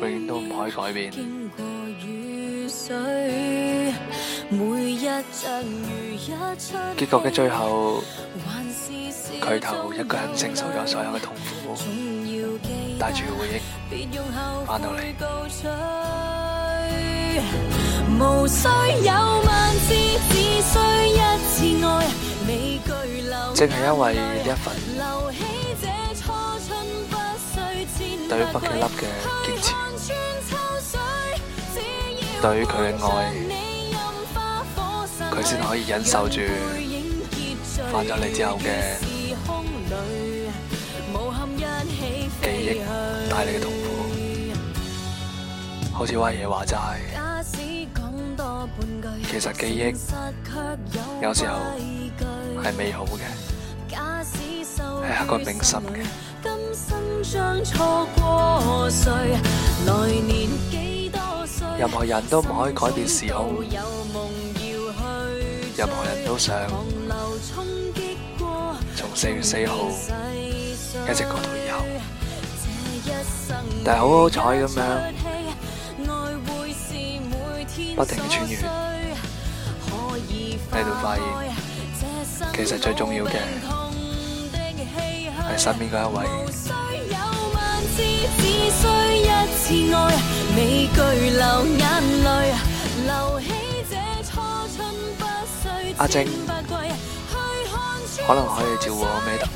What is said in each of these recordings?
永都唔可以改结局嘅最后，佢头一个人承受咗所有嘅痛苦，带住回忆翻到嚟。即系因为一份。对于北起粒嘅坚持，对于佢嘅爱，佢先可以忍受住，犯咗你之后嘅记忆带嚟嘅痛苦。好似威爷话斋，其实记忆有时候系美好嘅，系刻骨铭心嘅。任何人都唔可以改变时空，任何人都想，从四月四号一直过到以后，但系好好彩咁样，不停嘅穿越，你度发现，其实最重要嘅系身边嗰一位。阿晶，可能可以照顾我咩的，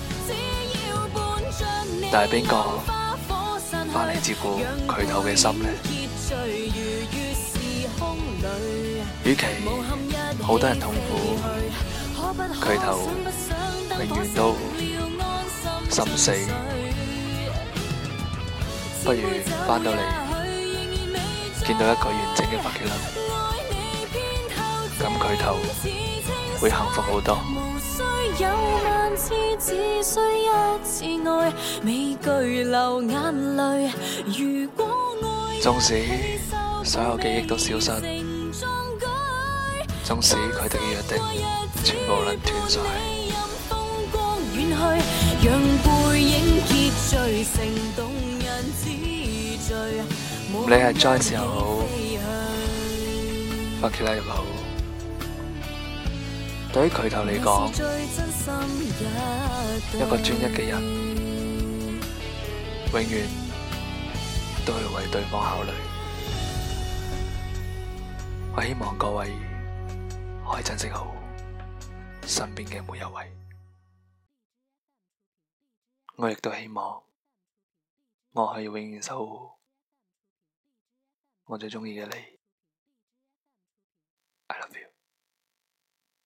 但系边个翻嚟照顾佢头嘅心呢？与其好多人痛苦，佢头永远都心死。不如翻到嚟，见到一个完整嘅麦洁琳，咁佢头会幸福好多。縱使所有记忆都消失，縱使佢哋嘅约定全部沦聚成。你系 Joyce 又好，Fakila 又好，对于佢头嚟讲，一个专一嘅人，永远都系为对方考虑。我希望各位可以珍惜好身边嘅每一位，我亦都希望我以永远守护。我最中意嘅你。